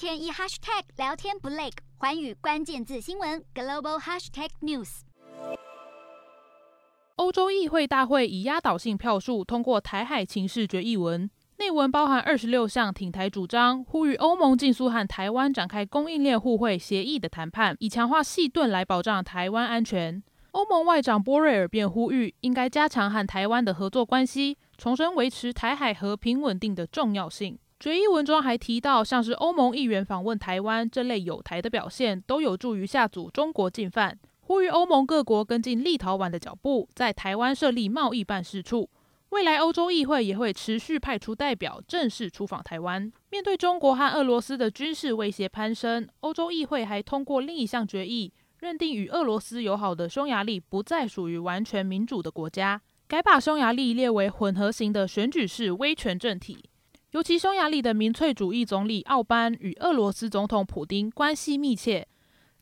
天一 hashtag 聊天不累，寰宇关键字新闻 global hashtag news。欧洲议会大会以压倒性票数通过台海情势决议文，内文包含二十六项挺台主张，呼吁欧盟尽速和台湾展开供应链互惠协议的谈判，以强化矽盾来保障台湾安全。欧盟外长波瑞尔便呼吁，应该加强和台湾的合作关系，重申维持台海和平稳定的重要性。决议文中还提到，像是欧盟议员访问台湾这类有台的表现，都有助于吓阻中国进犯。呼吁欧盟各国跟进立陶宛的脚步，在台湾设立贸易办事处。未来欧洲议会也会持续派出代表，正式出访台湾。面对中国和俄罗斯的军事威胁攀升，欧洲议会还通过另一项决议。认定与俄罗斯友好的匈牙利不再属于完全民主的国家，改把匈牙利列为混合型的选举式威权政体。尤其匈牙利的民粹主义总理奥班与俄罗斯总统普丁关系密切，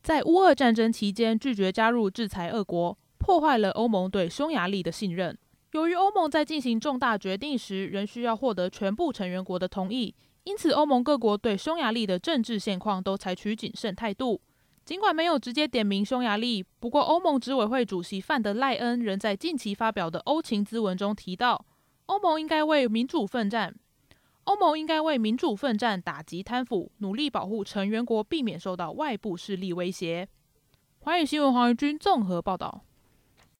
在乌俄战争期间拒绝加入制裁俄国，破坏了欧盟对匈牙利的信任。由于欧盟在进行重大决定时仍需要获得全部成员国的同意，因此欧盟各国对匈牙利的政治现况都采取谨慎态度。尽管没有直接点名匈牙利，不过欧盟执委会主席范德赖恩仍在近期发表的欧情咨文中提到，欧盟应该为民主奋战，欧盟应该为民主奋战，打击贪腐，努力保护成员国避免受到外部势力威胁。华语新闻黄怡君综合报道。